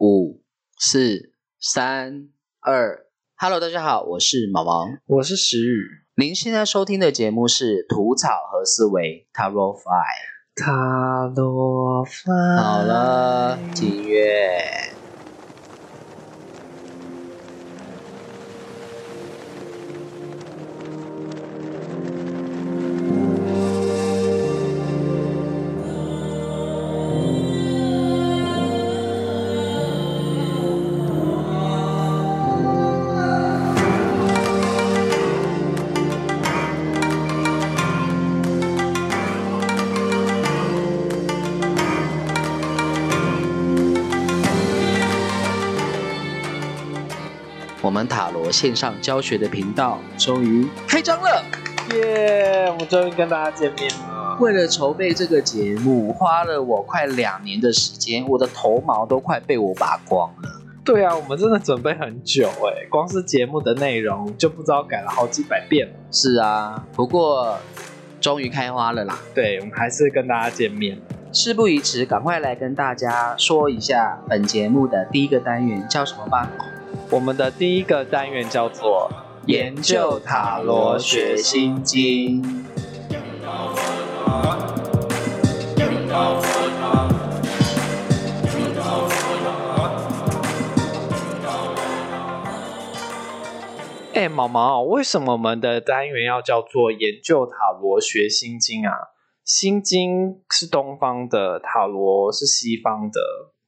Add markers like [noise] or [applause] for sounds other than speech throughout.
五、四、三、二，Hello，大家好，我是毛毛，我是石宇。您现在收听的节目是《吐草和思维》Tarot Five。塔罗牌。好了，金月。线上教学的频道终于开张了，耶！我们终于跟大家见面了。为了筹备这个节目，花了我快两年的时间，我的头毛都快被我拔光了。对啊，我们真的准备很久哎，光是节目的内容就不知道改了好几百遍了。是啊，不过终于开花了啦。对，我们还是跟大家见面。事不宜迟，赶快来跟大家说一下本节目的第一个单元叫什么吧。我们的第一个单元叫做研究塔罗学心经。哎，毛毛，为什么我们的单元要叫做研究塔罗学心经啊？心经是东方的，塔罗是西方的，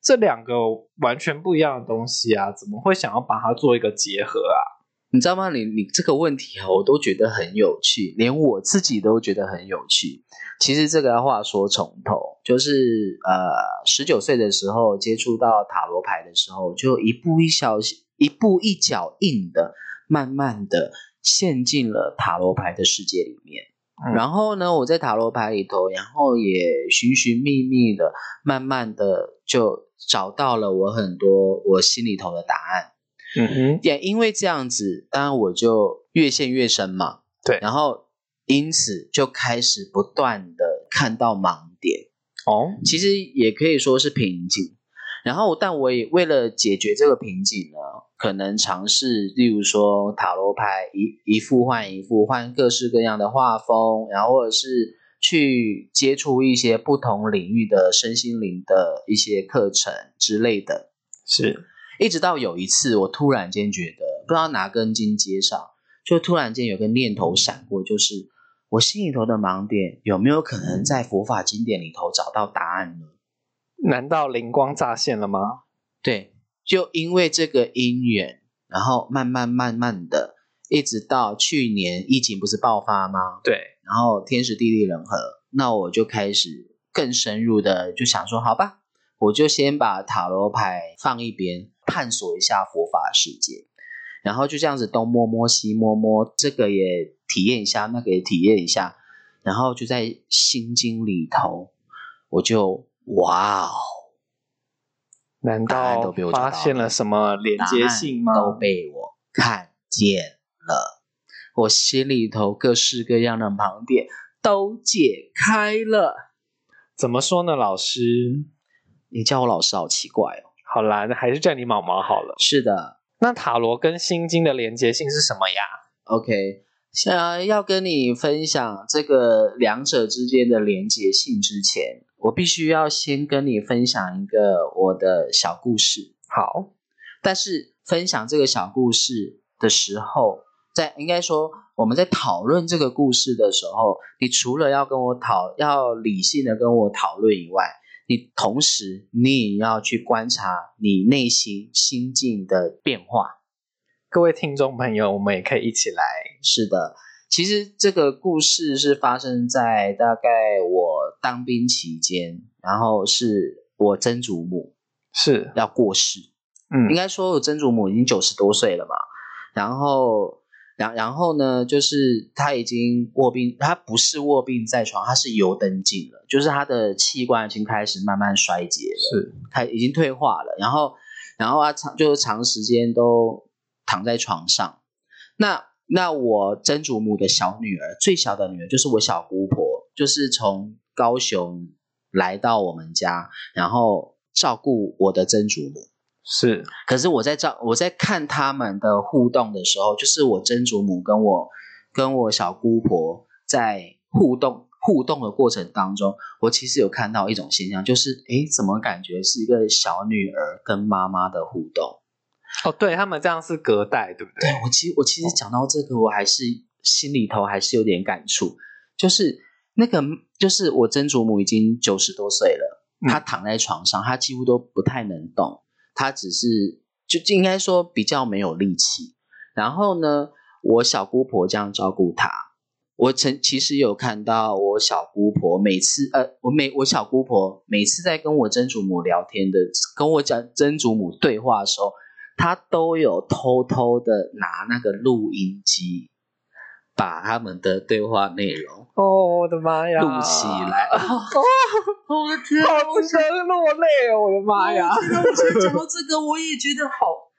这两个完全不一样的东西啊，怎么会想要把它做一个结合啊？你知道吗？你你这个问题啊，我都觉得很有趣，连我自己都觉得很有趣。其实这个话说从头，就是呃，十九岁的时候接触到塔罗牌的时候，就一步一小一步一脚印的，慢慢的陷进了塔罗牌的世界里面。嗯然后呢，我在塔罗牌里头，然后也寻寻觅觅的，慢慢的就找到了我很多我心里头的答案。嗯哼，也因为这样子，当然我就越陷越深嘛。对然后因此就开始不断的看到盲点，哦，其实也可以说是瓶颈。然后，但我也为了解决这个瓶颈呢，可能尝试，例如说塔罗牌一一副换一副，换各式各样的画风，然后或者是去接触一些不同领域的身心灵的一些课程之类的。是，一直到有一次，我突然间觉得不知道哪根筋接上，就突然间有个念头闪过，就是我心里头的盲点有没有可能在佛法经典里头找到答案呢？难道灵光乍现了吗？对，就因为这个因缘，然后慢慢慢慢的，一直到去年疫情不是爆发吗？对，然后天时地利人和，那我就开始更深入的就想说，好吧，我就先把塔罗牌放一边，探索一下佛法世界，然后就这样子东摸摸西摸摸，这个也体验一下，那个也体验一下，然后就在心经里头，我就哇哦，难道发现了什么连接性吗？都被我看见了，我心里头各式各样的盲点都解开了。怎么说呢，老师？你叫我老师好奇怪哦。好啦，那还是叫你毛毛好了。是的那塔罗跟心经的连接性是什么呀？，OK，想要跟你分享这个两者之间的连接性之前，我必须要先跟你分享一个我的小故事。好，但是分享这个小故事的时候，在应该说我们在讨论这个故事的时候，你除了要跟我讨，要理性的跟我讨论以外，你同时你也要去观察你内心心境的变化。各位听众朋友，我们也可以一起来。是的，其实这个故事是发生在大概我当兵期间，然后是我曾祖母是，要过世，嗯应，该说我曾祖母已经九十多岁了嘛，然后，然然后呢，就是他已经卧病，他不是卧病在床，他是油灯镜了，就是他的器官已经开始慢慢衰竭了，是，他已经退化了，然后，然后啊长就是长时间都躺在床上，那那我曾祖母的小女儿，最小的女儿就是我小姑婆，就是从高雄来到我们家，然后照顾我的曾祖母。是，可是我在照我在看他们的互动的时候，就是我曾祖母跟我跟我小姑婆在互动互动的过程当中，我其实有看到一种现象，就是诶，怎么感觉是一个小女儿跟妈妈的互动？哦，对他们这样是隔代，对不对？对我其实我其实讲到这个，我还是心里头还是有点感触，就是那个就是我曾祖母已经九十多岁了，她躺在床上，她几乎都不太能动。他只是就应该说比较没有力气，然后呢，我小姑婆这样照顾他。我曾其实有看到我小姑婆每次呃，我每我小姑婆每次在跟我曾祖母聊天的，跟我讲曾祖母对话的时候，她都有偷偷的拿那个录音机。把他们的对话内容哦，我的妈呀，录起来！我的天，好想落泪哦！我的妈呀！我讲到这个，我也觉得好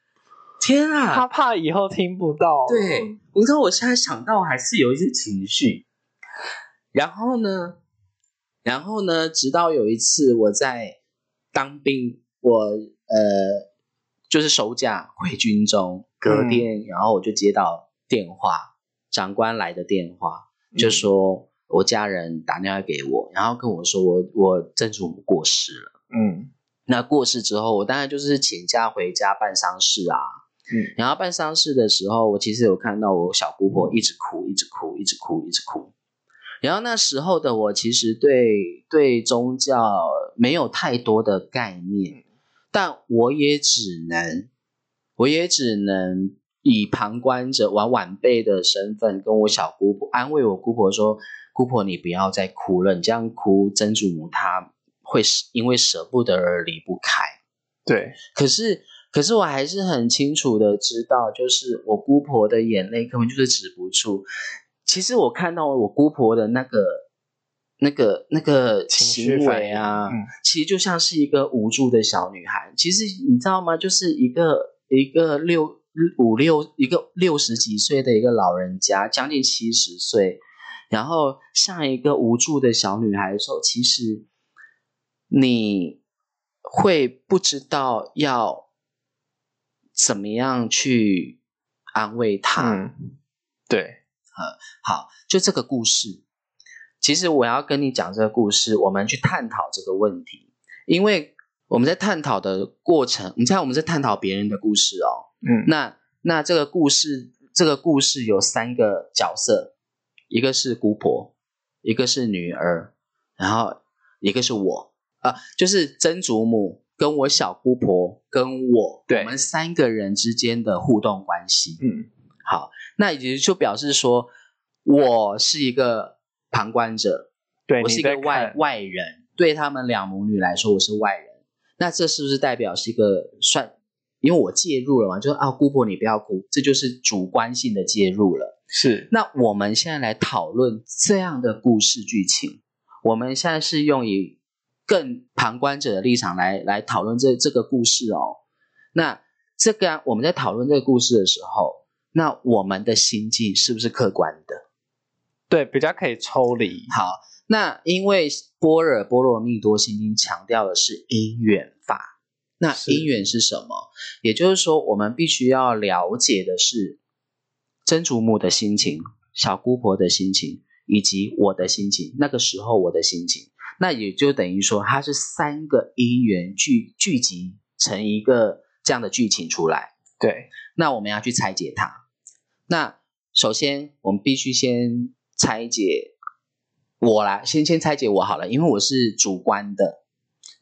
天啊！他怕以后听不到。对，你知道我现在想到还是有一些情绪。然后呢，然后呢，直到有一次我在当兵，我呃就是守假回军中，隔天，然后我就接到电话。长官来的电话就说，我家人打电话给我，然后跟我说我我曾祖母过世了。嗯，那过世之后，我当然就是请假回家办丧事啊。嗯，然后办丧事的时候，我其实有看到我小姑婆一直哭，一直哭，一直哭，一直哭。然后那时候的我其实对对宗教没有太多的概念，但我也只能，我也只能。以旁观者、晚晚辈的身份，跟我小姑婆安慰我姑婆说：“姑婆，你不要再哭了，你这样哭，曾祖母她会因为舍不得而离不开。”对，可是，可是我还是很清楚的知道，就是我姑婆的眼泪根本就是止不住。其实我看到我姑婆的那个、那个、那个行为啊，其实就像是一个无助的小女孩。其实你知道吗？就是一个一个六。五六一个六十几岁的一个老人家，将近七十岁，然后像一个无助的小女孩的时候，其实你会不知道要怎么样去安慰她。对，呃，好，就这个故事，其实我要跟你讲这个故事，我们去探讨这个问题，因为我们在探讨的过程，你猜我们在探讨别人的故事哦。嗯，那那这个故事，这个故事有三个角色，一个是姑婆，一个是女儿，然后一个是我啊，就是曾祖母跟我小姑婆跟我，我们三个人之间的互动关系。嗯，好，那也就表示说，我是一个旁观者，对我是一个外外人，对他们两母女来说，我是外人。那这是不是代表是一个算？因为我介入了嘛，就是啊，姑婆你不要哭，这就是主观性的介入了。是，那我们现在来讨论这样的故事剧情，我们现在是用以更旁观者的立场来来讨论这这个故事哦。那这个我们在讨论这个故事的时候，那我们的心境是不是客观的？对，比较可以抽离。好，那因为般若波罗蜜多心经强调的是因缘法。那因缘是什么？也就是说，我们必须要了解的是曾祖母的心情、小姑婆的心情，以及我的心情。那个时候我的心情，那也就等于说，它是三个因缘聚聚集成一个这样的剧情出来。对，那我们要去拆解它。那首先，我们必须先拆解我来，先先拆解我好了，因为我是主观的。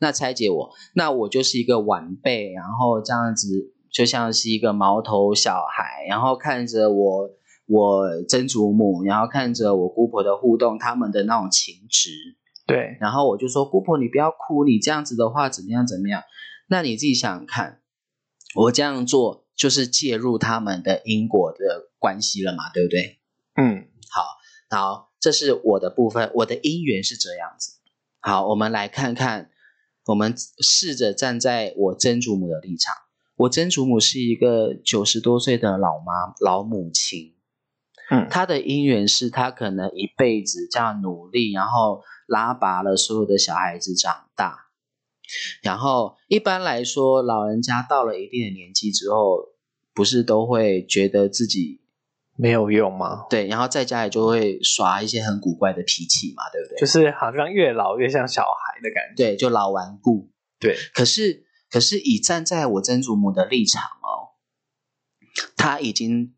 那拆解我，那我就是一个晚辈，然后这样子就像是一个毛头小孩，然后看着我我曾祖母，然后看着我姑婆的互动，他们的那种情执，对，然后我就说姑婆你不要哭，你这样子的话怎么样怎么样？那你自己想想看，我这样做就是介入他们的因果的关系了嘛，对不对？嗯，好，好，这是我的部分，我的因缘是这样子。好，我们来看看。我们试着站在我曾祖母的立场，我曾祖母是一个九十多岁的老妈老母亲，嗯，她的因缘是她可能一辈子这样努力，然后拉拔了所有的小孩子长大，然后一般来说，老人家到了一定的年纪之后，不是都会觉得自己没有用吗？对，然后在家里就会耍一些很古怪的脾气嘛，对不对？就是好像越老越像小孩的感觉。对，就老顽固。对，可是可是以站在我曾祖母的立场哦，她已经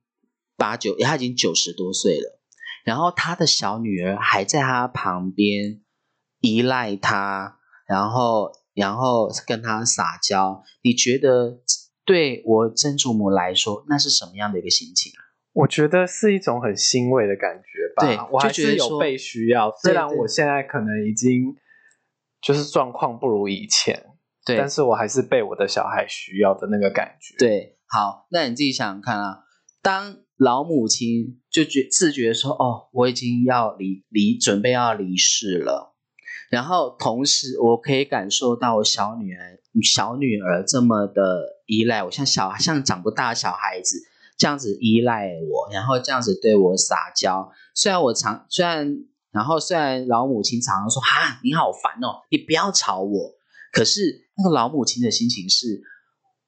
八九，她已经九十多岁了，然后她的小女儿还在她旁边依赖她，然后然后跟她撒娇。你觉得对我曾祖母来说，那是什么样的一个心情啊？我觉得是一种很欣慰的感觉吧。对我还觉得说是有被需要，虽然我现在可能已经就是状况不如以前，对，但是我还是被我的小孩需要的那个感觉。，对，好，那你自己想想看啊，当老母亲就觉自觉说，哦，我已经要离离准备要离世了，然后同时我可以感受到我小女儿小女儿这么的依赖我，像小像长不大的小孩子这样子依赖我，然后这样子对我撒娇。虽然我常虽然然后虽然老母亲常常说，哈，你好烦哦，你不要吵我。可是那个老母亲的心情是，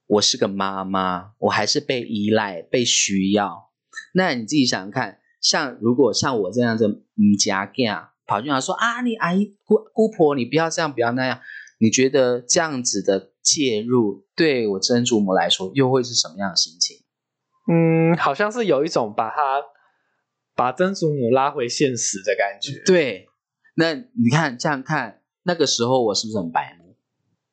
我是个妈妈，我还是被依赖、被需要。那你自己想想看，像如果像我这样子，嗯，家干跑进来说啊，你阿姨姑姑婆，你不要这样，不要那样。你觉得这样子的介入，对我曾祖母来说，又会是什么样的心情？嗯，好像是有一种把他把曾祖母拉回现实的感觉。对，那你看这样看，那个时候我是不是很白目？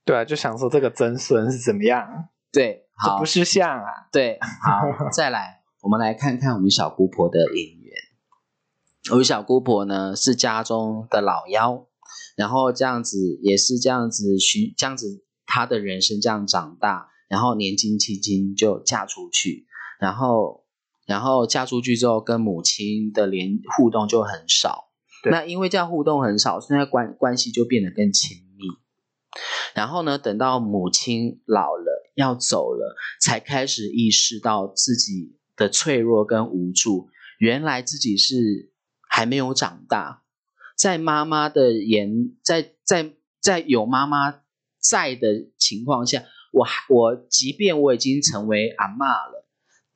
对啊，就想说这个曾孙是怎么样，对，好，这不是像啊。对，好，再来，我们来看看我们小姑婆的姻缘。我们小姑婆呢是家中的老幺，然后这样子也是这样子寻这样子，她的人生这样长大，然后年纪轻轻就嫁出去，然后然后嫁出去之后跟母亲的连互动就很少。那因为这样互动很少，现在关关系就变得更亲密。然后呢，等到母亲老了要走了，才开始意识到自己的脆弱跟无助。原来自己是还没有长大，在妈妈的眼，在在在有妈妈在的情况下，我还我即便我已经成为阿妈了，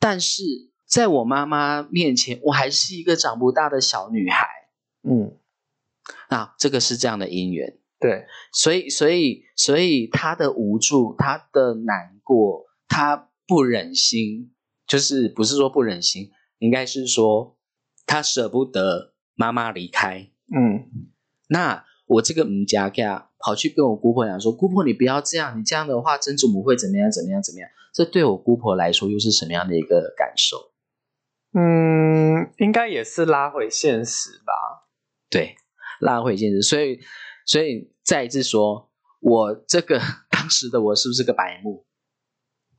但是在我妈妈面前，我还是一个长不大的小女孩。嗯，啊，这个是这样的因缘。对，所以，所以，所以他的无助，他的难过，他不忍心，就是不是说不忍心，应该是说他舍不得妈妈离开。嗯，那我这个母家家跑去跟我姑婆讲说：“姑婆，你不要这样，你这样的话，曾祖母会怎么样？怎么样？怎么样？”这对我姑婆来说又是什么样的一个感受？嗯，应该也是拉回现实吧。对，拉回现实。所以，所以再一次说，我这个 [laughs] 当时的我是不是个白目？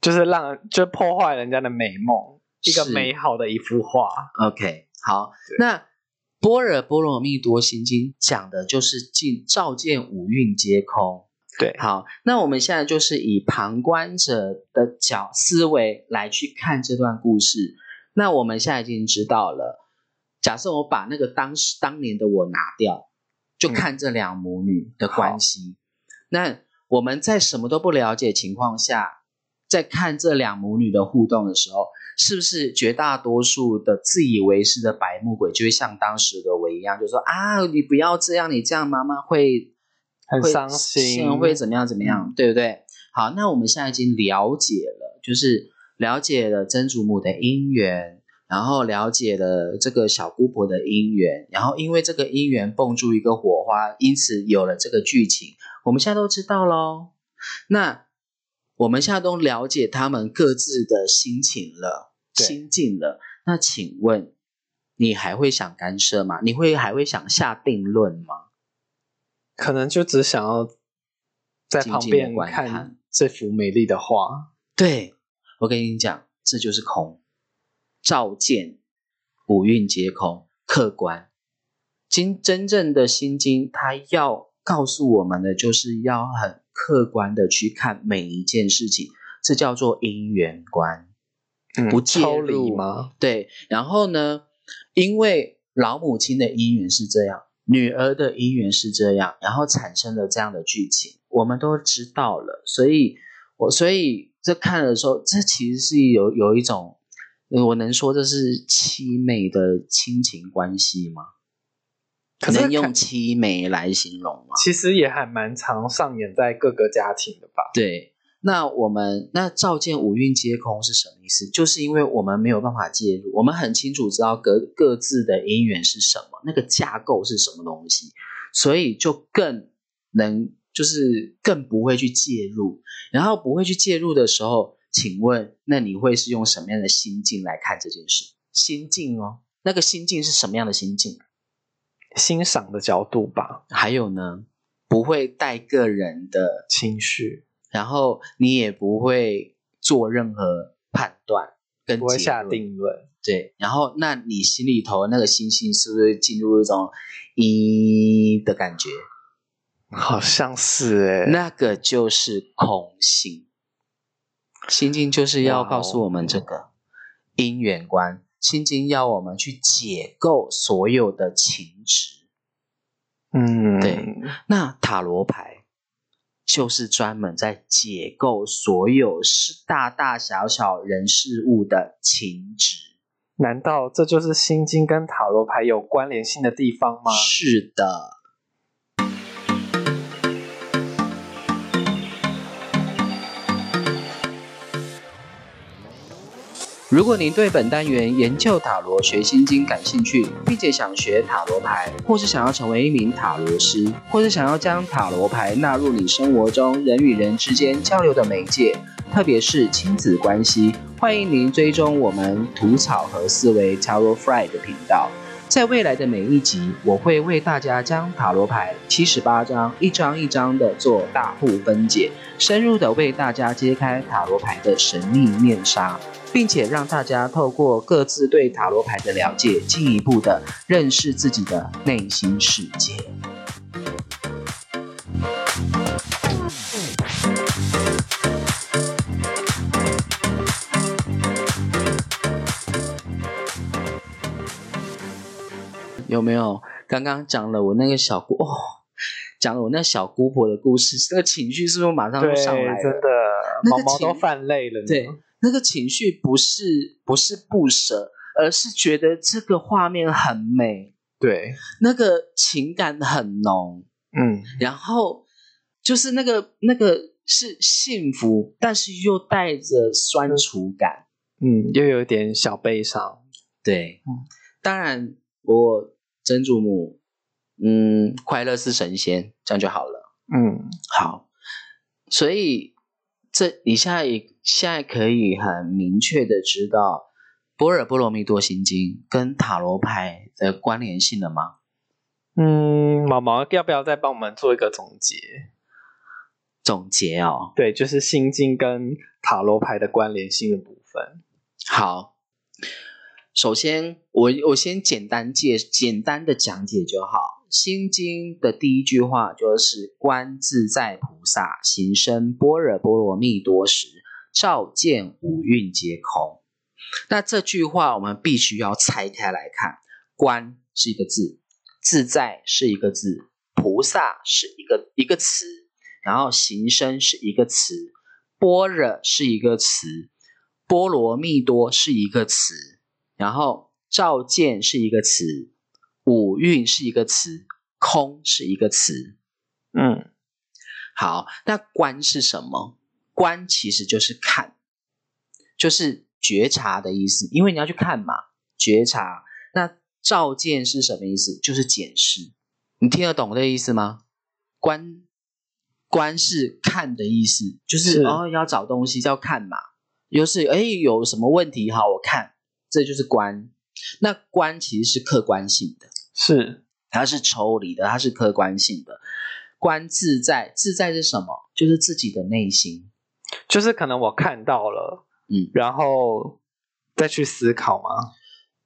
就是让就破坏人家的美梦，一个美好的一幅画。OK，好，那《般若波罗蜜多心经》讲的就是尽照见五蕴皆空。对，好，那我们现在就是以旁观者的角思维来去看这段故事。那我们现在已经知道了，假设我把那个当时当年的我拿掉，就看这两母女的关系。那我们在什么都不了解情况下，在看这两母女的互动的时候，是不是绝大多数的自以为是的白目鬼就会像当时的我一样，就说啊，你不要这样，你这样妈妈会很伤心，会怎么样怎么样，对不对？好，那我们现在已经了解了，就是了解了曾祖母的姻缘，然后了解了这个小姑婆的姻缘，然后因为这个姻缘蹦出一个火花，因此有了这个剧情，我们现在都知道喽。那我们现在都了解他们各自的心情了，心境了。那请问，你还会想干涉吗？你会还会想下定论吗？可能就只想要在旁边看看这幅美丽的画。对，我跟你讲，这就是空，照见五蕴皆空，客观。经真正的心经，它要告诉我们的，就是要很客观的去看每一件事情，这叫做因缘观。嗯不介抽入吗？对，然后呢，因为老母亲的姻缘是这样，女儿的姻缘是这样，然后产生了这样的剧情，我们都知道了，所以我所以这看的时候，这其实是有有一种，我能说这是凄美的亲情关系吗？可能用凄美来形容吗？其实也还蛮常上演在各个家庭的吧？对，那我们那照见五蕴皆空是什么意思？就是因为我们没有办法介入，我们很清楚知道各各自的因缘是什么，那个架构是什么东西，所以就更能就是更不会去介入。然后不会去介入的时候，请问那你会是用什么样的心境来看这件事？心境哦，那个心境是什么样的心境？欣赏的角度吧，还有呢，不会带个人的情绪然后你也不会做任何判断跟不会下定论。对，然后那你心里头那个星星是不是进入一种一的感觉？好像是哎、那个就是空性。心经就是要告诉我们这个因缘观，心经要我们去解构所有的情执。嗯，对那塔罗牌就是专门在解构所有是大大小小人事物的情值。难道这就是心经跟塔罗牌有关联性的地方吗？是的。如果您对本单元研究塔罗学心经感兴趣，并且想学塔罗牌，或是想要成为一名塔罗师，或是想要将塔罗牌纳入你生活中人与人之间交流的媒介，特别是亲子关系，欢迎您追踪我们吐草和思维 Tarot Fry 的频道。在未来的每一集，我会为大家将塔罗牌七十八张一张一张的做大户分解，深入的为大家揭开塔罗牌的神秘面纱，并且让大家透过各自对塔罗牌的了解，进一步的认识自己的内心世界。有没有？刚刚讲了我那个小姑哦，讲了我那小姑婆的故事，那个情绪是不是马上就，上来了？真的，毛毛都泛泪了呢。对，那个情绪不是不是不舍，而是觉得这个画面很美，对，那个情感很浓，嗯，然后就是那个那个是幸福，但是又带着酸楚感。嗯，又有点小悲伤。对，嗯当然我曾祖母，嗯，快乐是神仙，这样就好了。嗯，好，所以这你现在也现在可以很明确的知道《般若波罗蜜多心经》跟塔罗牌的关联性了吗？嗯，毛毛要不要再帮我们做一个总结？总结哦，对，就是心经跟塔罗牌的关联性的部分。好，首先我我先简单介简单的讲解就好。心经的第一句话就是“观自在菩萨行深般若波罗蜜多时，照见五蕴皆空”。那这句话我们必须要拆开来看，“观”是一个字，“自在”是一个字，“菩萨”是一个一个词，然后“行深”是一个词，“般若”是一个词。波罗蜜多是一个词，然后照见是一个词，五蕴是一个词，空是一个词。嗯，好，那观是什么？观其实就是看，就是觉察的意思，因为你要去看嘛，觉察。那照见是什么意思？就是检视。你听得懂这意思吗？观观是看的意思，就是是哦要找东西叫看嘛，就是哎有什么问题好我看，这就是观。那观其实是客观性的。是，它是抽离的，它是客观性的。观自在，自在是什么？就是自己的内心。就是可能我看到了，嗯，然后再去思考吗？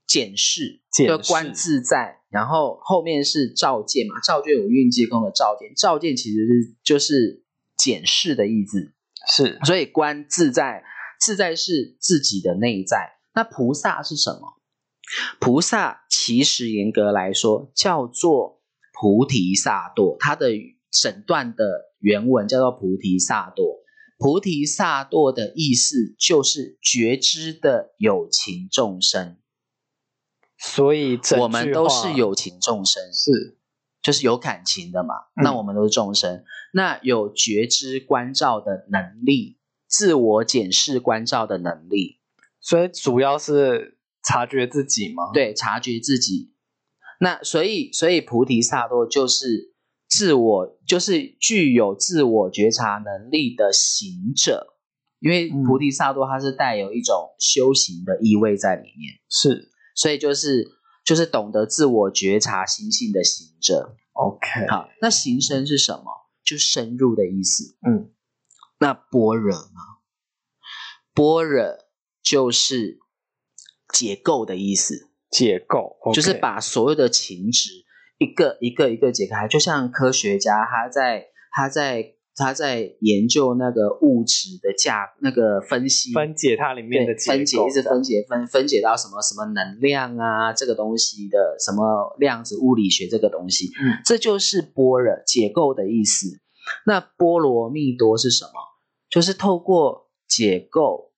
检视，检观自在，然后后面是照见嘛，照见有运济功的照见，照见其实是就是检视的意思，是，所以观自在，自在是自己的内在。那菩萨是什么？菩萨其实严格来说叫做菩提萨埵，它的整段的原文叫做菩提萨埵。菩提萨埵的意思就是觉知的有情众生，所以我们都是有情众生，是就是有感情的嘛。嗯那我们都是众生，那有觉知关照的能力，自我检视关照的能力，所以主要是察觉自己吗？，对，察觉自己。那所以，所以菩提萨埵就是自我，就是具有自我觉察能力的行者。因为嗯菩提萨埵它是带有一种修行的意味在里面，是所以就是就是懂得自我觉察心性的行者。OK，好，那行深是什么？就深入的意思。嗯，那般若呢？般若就是解构的意思。解构就是把所有的情质一个一个一个解开，就像科学家他在他在他在研究那个物质的价那个分析分解它里面的分解一直分解分分解到什么什么能量啊这个东西的什么量子物理学这个东西，嗯，这就是波若解构的意思。那波罗蜜多是什么？就是透过解构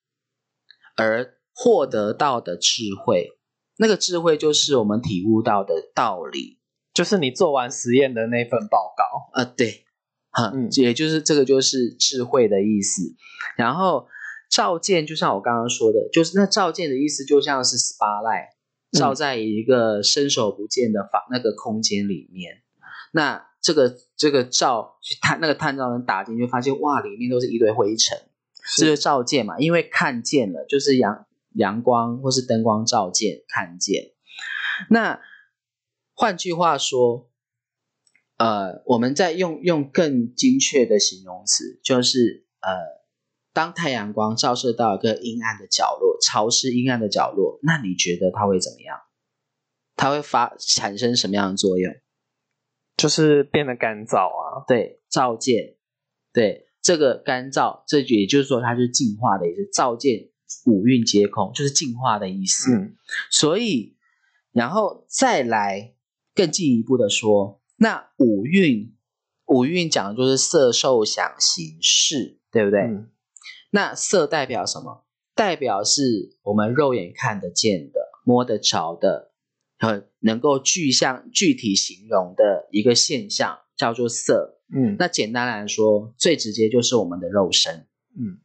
而获得到的智慧。那个智慧就是我们体悟到的道理。就是你做完实验的那份报告。呃，对，哈，嗯也就是这个就是智慧的意思。然后照见，就像我刚刚说的，就是那照见的意思，就像是 spotlight 嗯照在一个伸手不见的房那个空间里面。那这个这个照去探那个探照灯打进去，发现哇，里面都是一堆灰尘，这就是照见嘛，因为看见了，就是阳阳光或是灯光照见看见。那换句话说，呃，我们在用用更精确的形容词，就是呃，当太阳光照射到一个阴暗的角落，潮湿阴暗的角落，那你觉得它会怎么样？它会发产生什么样的作用？就是变得干燥啊。对，照见，对这个干燥，这也就是说它是净化的意思。照见五蕴皆空，就是净化的意思。嗯，所以，然后再来更进一步的说，那五蕴，五蕴讲的就是色、受、想、行、识，对不对？嗯那色代表什么？代表是我们肉眼看得见的、摸得着的，很，能够具象具体形容的一个现象，叫做色。嗯那简单来说，最直接就是我们的肉身。嗯，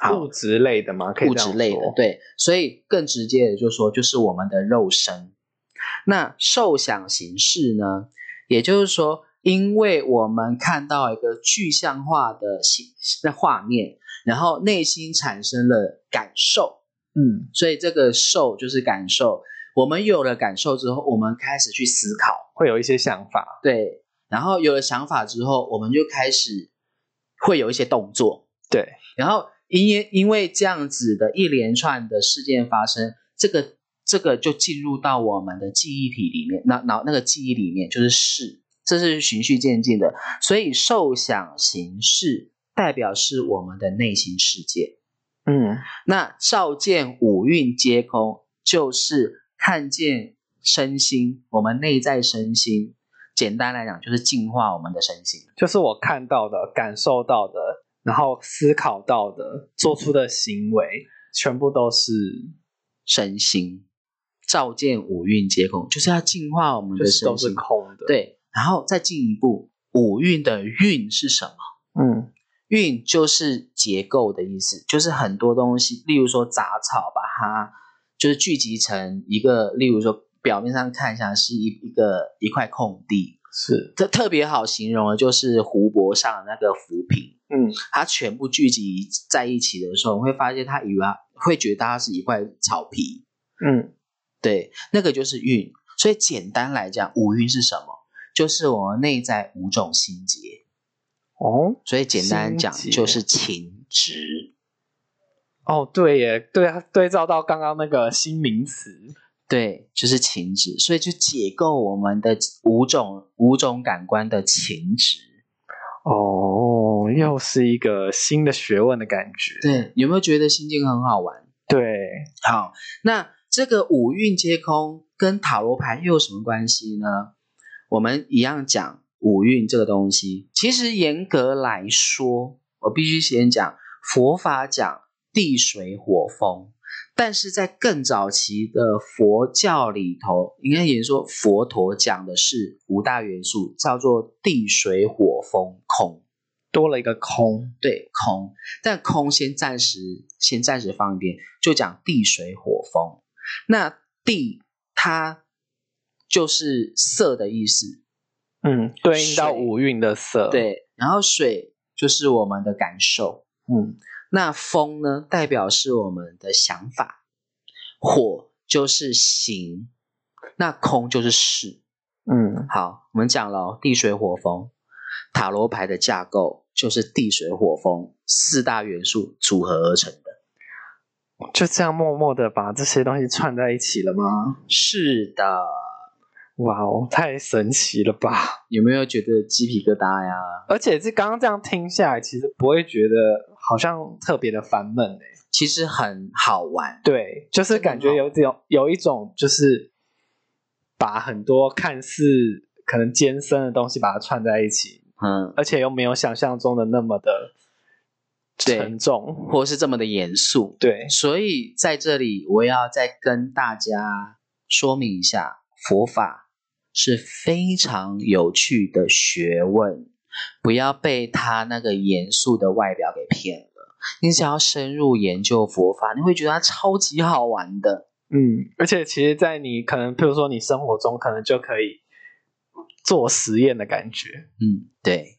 好物质类的吗？可以物质类的，。对，所以更直接的就是说，就是我们的肉身。那受想行识呢，也就是说，因为我们看到一个具象化的形的画面，然后内心产生了感受，嗯。所以这个受就是感受。我们有了感受之后，我们开始去思考，会有一些想法。对，然后有了想法之后，我们就开始会有一些动作，对，然后因因因为这样子的一连串的事件发生，这个这个就进入到我们的记忆体里面，那脑那个记忆里面就是识，这是循序渐进的，所以受想行识代表是我们的内心世界。嗯那照见五蕴皆空，就是看见身心，我们内在身心。简单来讲，就是净化我们的身心。就是我看到的、感受到的，然后思考到的、做出的行为，全部都是身心，照见五蕴皆空，就是要净化我们的身就是都是心。空的。，对，然后再进一步，五蕴的蕴是什么？嗯。蕴就是结构的意思，就是很多东西，例如说杂草，把它就是聚集成一个，例如说表面上看起来是一一个一块空地，是，这特别好形容的就是湖泊上的那个浮萍，嗯。它全部聚集在一起的时候，你会发现它以为它会觉得它是一块草皮，嗯对，那个就是运。所以简单来讲，五运是什么？就是我们内在五种心结。哦所以简单讲就是情执。哦，对耶，对啊，对照到刚刚那个新名词，对，就是情执，所以就解构我们的五种五种感官的情执。哦，又是一个新的学问的感觉。对，有没有觉得心境很好玩？对，好，那这个五蕴皆空跟塔罗牌又有什么关系呢？我们一样讲五蕴这个东西。其实严格来说，我必须先讲佛法讲地水火风，但是在更早期的佛教里头，应该也说佛陀讲的是五大元素，叫做地水火风空。多了一个空，对空，但空先暂时先暂时放一边，就讲地水火风。那地它就是色的意思，嗯，对应到五蕴的色，，对，然后水就是我们的感受，嗯，那风呢代表是我们的想法，火就是行，那空就是事。嗯，好，我们讲了哦地水火风，塔罗牌的架构就是地水火风四大元素组合而成的。就这样默默的把这些东西串在一起了吗？是的，哇哦，太神奇了吧！有没有觉得鸡皮疙瘩呀？而且这刚刚这样听下来，其实不会觉得好像特别的烦闷诶。其实很好玩。对，就是感觉有这种有一种就是把很多看似可能艰深的东西把它串在一起，嗯，而且又没有想象中的那么的对沉重。或是这么的严肃。对，所以在这里，我要再跟大家说明一下，佛法是非常有趣的学问，不要被他那个严肃的外表给骗了。你只要深入研究佛法，你会觉得它超级好玩的。嗯，而且其实，在你可能，譬如说你生活中，可能就可以做实验的感觉。嗯，对。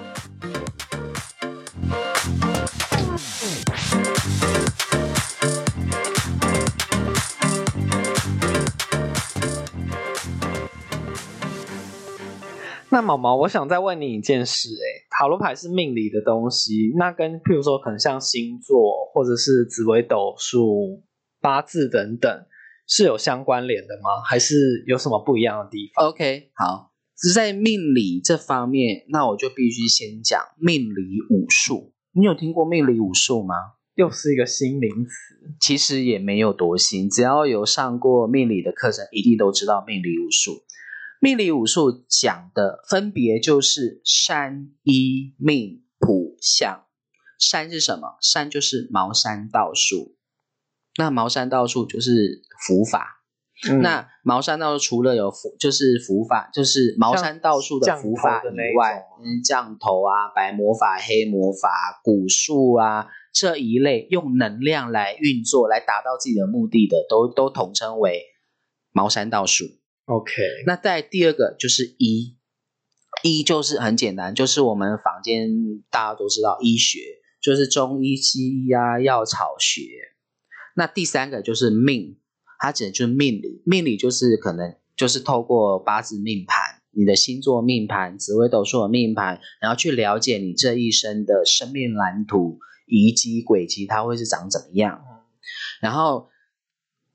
那毛毛，我想再问你一件事、欸，塔罗牌是命理的东西，那跟譬如说可能像星座或者是紫微斗数、八字等等，是有相关联的吗？还是有什么不一样的地方？OK，好，只在命理这方面，那我就必须先讲命理武术。你有听过命理武术吗？又是一个新名词。其实也没有多新，只要有上过命理的课程，一定都知道命理武术。命理武术讲的分别就是山、医、命、卜、相。山是什么？山就是茅山道术。那茅山道术就是符法。嗯那茅山道术除了有符，就是符法，就是茅山道术的符法以外种，嗯，降头啊、白魔法、黑魔法、蛊术啊这一类用能量来运作、来达到自己的目的的，都都统称为茅山道术。OK，那在第二个就是医，医就是很简单，就是我们房间大家都知道医学，就是中医、西医啊、药草学。那第三个就是命，它指的就是命理，命理就是可能就是透过八字命盘、你的星座命盘、紫微斗数的命盘，然后去了解你这一生的生命蓝图、遗迹、轨迹，它会是长怎么样。然后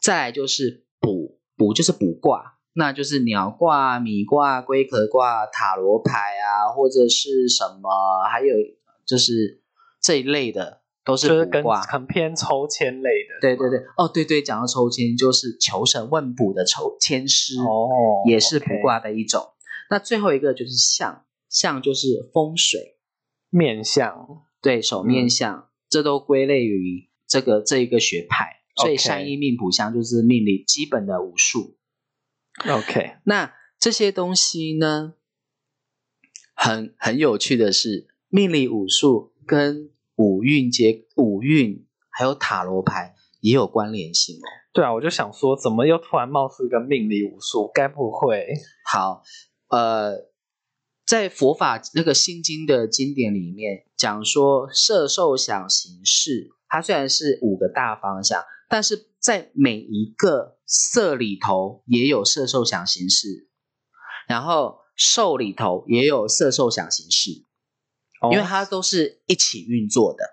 再来就是卜，卜就是卜卦，那就是鸟卦、米卦、龟壳卦、塔罗牌啊，或者是什么，还有就是这一类的都就是跟卜卦。很偏抽签类的。对对对，哦对对，讲到抽签，就是求神问卜的抽签师，哦，也是卜卦的一种。那最后一个就是相，相就是风水，面相。对手面嗯相，这都归类于这个这一个学派。所以山医命卜相就是命理基本的武术。OK，那这些东西呢，很很有趣的是，命理武术跟五运结五运还有塔罗牌也有关联性哦。对啊，我就想说，怎么又突然冒出一个命理武术？该不会？[laughs] 好，呃，在佛法那个心经的经典里面讲说，色受想行识，它虽然是五个大方向，但是在每一个色里头也有色受想行识，然后受里头也有色受想行识，因为它都是一起运作的。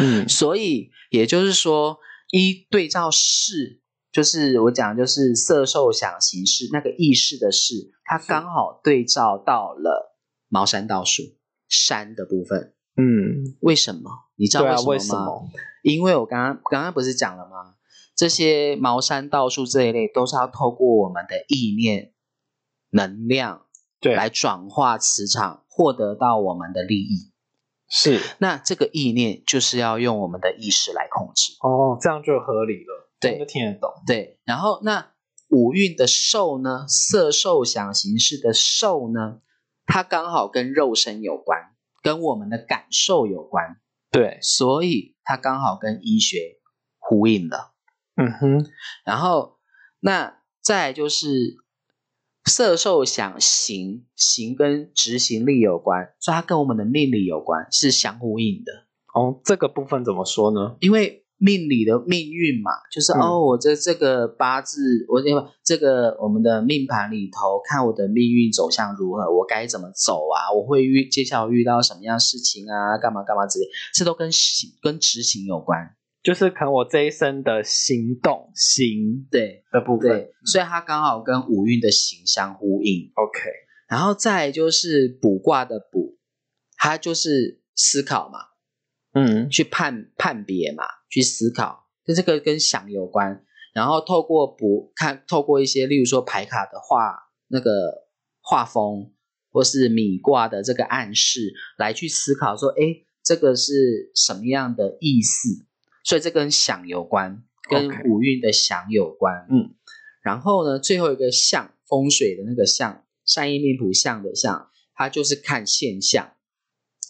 嗯所以也就是说，一对照是，就是我讲就是色受想行识那个意识的识，它刚好对照到了茅山道术山的部分。嗯，为什么？你知道为为什什么吗？么？因为我刚刚刚刚不是讲了吗？这些茅山道术这一类都是要透过我们的意念能量对，来转化磁场，获得到我们的利益。是那这个意念就是要用我们的意识来控制。哦，这样就合理了，对就听得懂。对，然后那五蕴的受呢，色受想行识的受呢，它刚好跟肉身有关，跟我们的感受有关，对，所以它刚好跟医学呼应了。嗯哼，然后那再就是色受想行，行跟执行力有关，所以它跟我们的命理有关，是相呼应的。哦，这个部分怎么说呢？因为命理的命运嘛，就是、嗯哦，我这这个八字，我因为这个我们的命盘里头看我的命运走向如何，我该怎么走啊？我会遇接下来遇到什么样事情啊？干嘛干嘛之类，这都跟行跟执行有关。就是可能我这一生的行动行对的部分。对，所以它刚好跟五运的行相呼应。OK，然后再就是卜卦的卜，它就是思考嘛，嗯，去判判别嘛，去思考，跟这个跟想有关。然后透过卜看，透过一些例如说牌卡的画那个画风，或是米卦的这个暗示，来去思考说，哎，这个是什么样的意思？所以这跟想有关，跟五运的想有关。嗯，然后呢，最后一个相风水的那个相，善意命谱相的相，它就是看现象，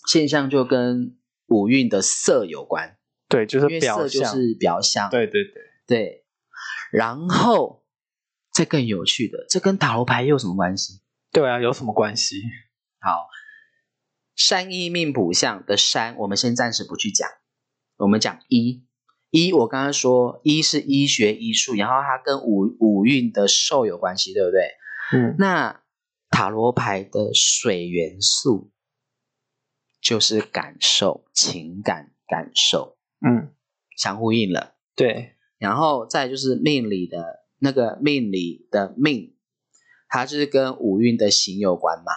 现象就跟五运的色有关，对，就是表象。色就是表象。对对对，对，然后再更有趣的，这跟塔罗牌又有什么关系？对啊，有什么关系？好，山意命卜相的山，我们先暂时不去讲，我们讲一，一，我刚刚说一是医学医术，然后它跟五五运的受有关系，对不对？嗯，那塔罗牌的水元素就是感受、情感感受嗯，相呼应了。对，然后再就是命理的那个命理的命，它就是跟五运的行有关嘛。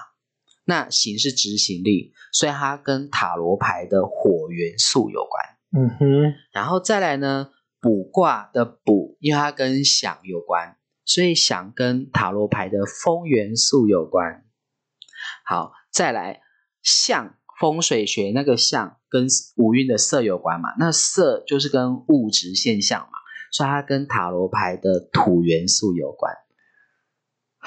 那行是执行力，所以它跟塔罗牌的火元素有关。嗯哼，然后再来呢，卜卦的卜，因为它跟想有关，所以想跟塔罗牌的风元素有关。好，再来相风水学那个相跟五运的色有关嘛，那色就是跟物质现象嘛，所以它跟塔罗牌的土元素有关。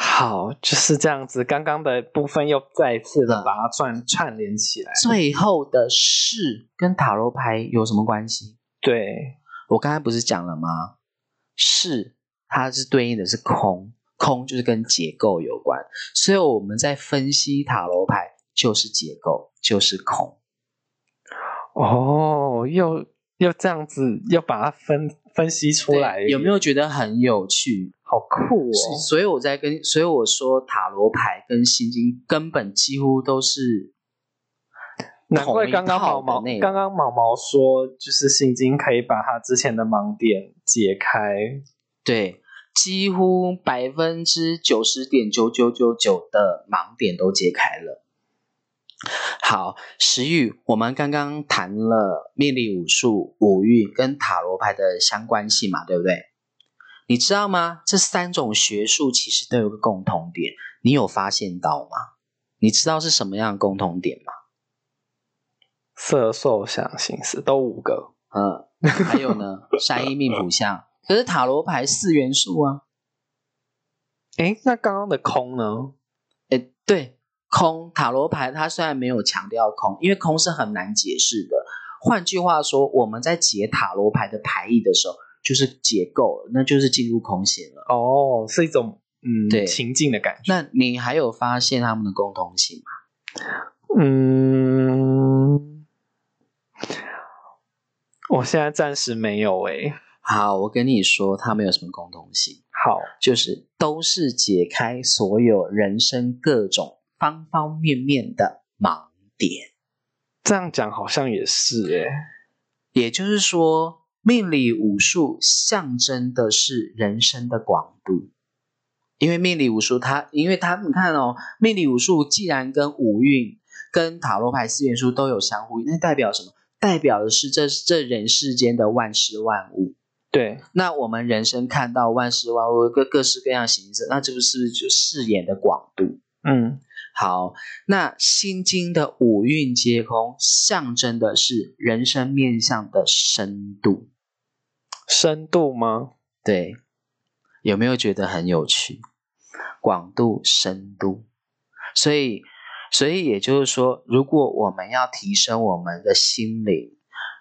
好，就是这样子。刚刚的部分又再一次的嗯把它串串联起来。最后的是跟塔罗牌有什么关系？对，我刚才不是讲了吗？是它是对应的是空，空就是跟结构有关，所以我们在分析塔罗牌就是结构，就是空。哦，又又这样子，又把它分分析出来，有没有觉得很有趣？好酷哦？所以我在跟，所以我说塔罗牌跟心经根本几乎都是 [laughs] 难怪刚刚毛毛刚刚毛毛说，就是心经可以把他之前的盲点解开。对，几乎百分之九十点九九九九的盲点都解开了。好，石玉，我们刚刚谈了命理武术、五运跟塔罗牌的相关性嘛，对不对？你知道吗？这三种学术其实都有个共同点，你有发现到吗？你知道是什么样的共同点吗？色受想行识都五个，嗯，还有呢，山一命谱相，可是塔罗牌四元素啊，诶，那刚刚的空呢？诶，对，空塔罗牌它虽然没有强调空，因为空是很难解释的。换句话说，我们在解塔罗牌的牌意的时候，就是解构了，那就是进入空性了。哦，是一种嗯对情境的感觉。那你还有发现他们的共同性吗？嗯，我现在暂时没有诶、好，我跟你说，他们有什么共同性？好，就是都是解开所有人生各种方方面面的盲点。这样讲好像也是诶、也就是说，命理武术象征的是人生的广度。因为命理武术它，因为它你看哦，命理武术既然跟五运、跟塔罗牌四元素都有相互，那代表什么？代表的是这这人世间的万事万物。对，那我们人生看到万事万物各各式各样形式，那这不是就视野的广度？嗯，好，那心经的五蕴皆空，象征的是人生面向的深度。深度吗？对，有没有觉得很有趣？广度、深度，所以，所以也就是说，如果我们要提升我们的心灵，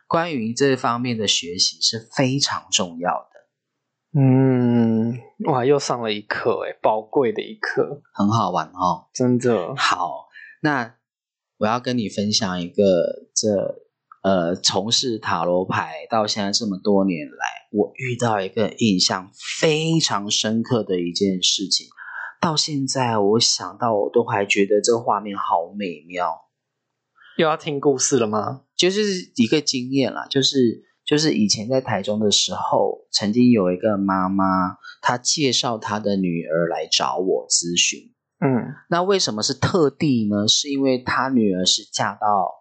关于这方面的学习是非常重要的，嗯，哇，又上了一课诶，宝贵的一课，很好玩哦。真的。好，那我要跟你分享一个这呃，从事塔罗牌到现在这么多年来，我遇到一个印象非常深刻的一件事情。到现在，我想到我都还觉得这个画面好美妙，又要听故事了吗？就是一个经验啦，就是就是以前在台中的时候，曾经有一个妈妈，她介绍她的女儿来找我咨询。嗯，那为什么是特地呢？是因为她女儿是嫁到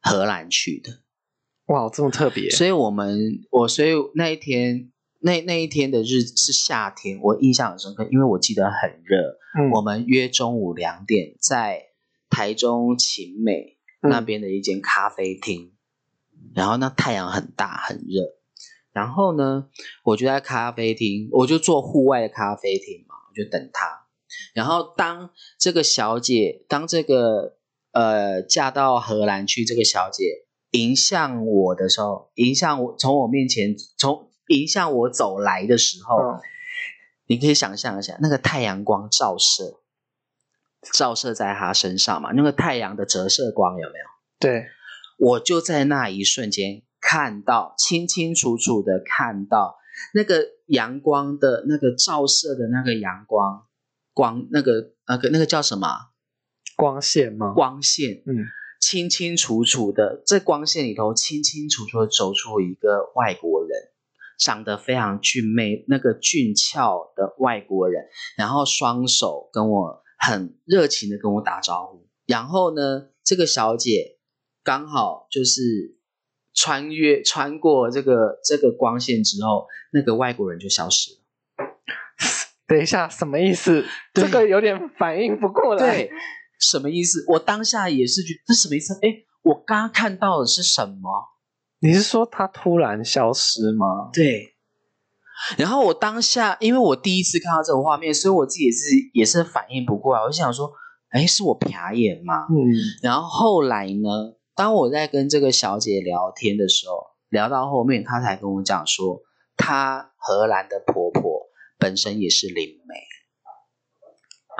荷兰去的，哇，这么特别。所以我们我所以那一天那那一天的日子是夏天，我印象很深刻，因为我记得很热。嗯，我们约中午两点在台中晴美嗯那边的一间咖啡厅，然后那太阳很大很热，然后呢，我就在咖啡厅，我就坐户外的咖啡厅嘛，我就等他。然后当这个小姐，当这个呃嫁到荷兰去这个小姐迎向我的时候，迎向我从我面前从迎向我走来的时候，嗯你可以想象一下，那个太阳光照射，照射在他身上嘛，那个太阳的折射光有没有？对，我就在那一瞬间看到，清清楚楚的看到那个阳光的那个照射的那个阳光光，那个那个那个叫什么啊？光线吗？光线，嗯，清清楚楚的，在光线里头清清楚楚的走出一个外国人，长得非常俊美，那个俊俏的外国人，然后双手跟我很热情的跟我打招呼，然后呢，这个小姐刚好就是穿越穿过这个这个光线之后，那个外国人就消失了。[laughs] 等一下，什么意思？对这个有点反应不过来。对，什么意思？我当下也是觉得这什么意思？哎，我刚刚看到的是什么？你是说他突然消失吗？对。然后我当下，因为我第一次看到这个画面，所以我自己也是也是反应不过来。我就想说，哎，是我瞟眼吗？嗯，然后后来呢，当我在跟这个小姐聊天的时候，聊到后面，她才跟我讲说，她荷兰的婆婆本身也是灵媒，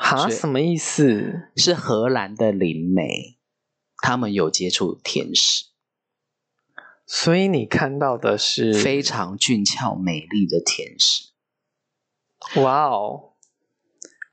哈，什么意思？是荷兰的灵媒，他们有接触天使，所以你看到的是非常俊俏美丽的天使。哇哦，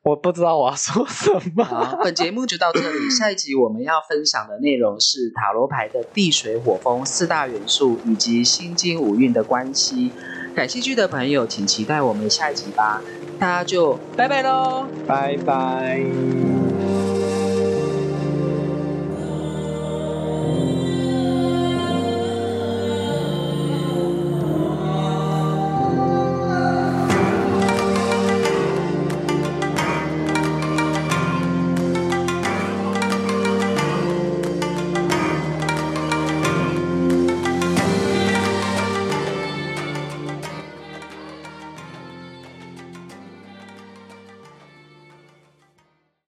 我不知道我要说什么。好，本节目就到这里。下一集我们要分享的内容是塔罗牌的地、水、火、风四大元素以及心经五运的关系。感兴趣的朋友，请期待我们下一集吧。大家就拜拜喽。拜拜。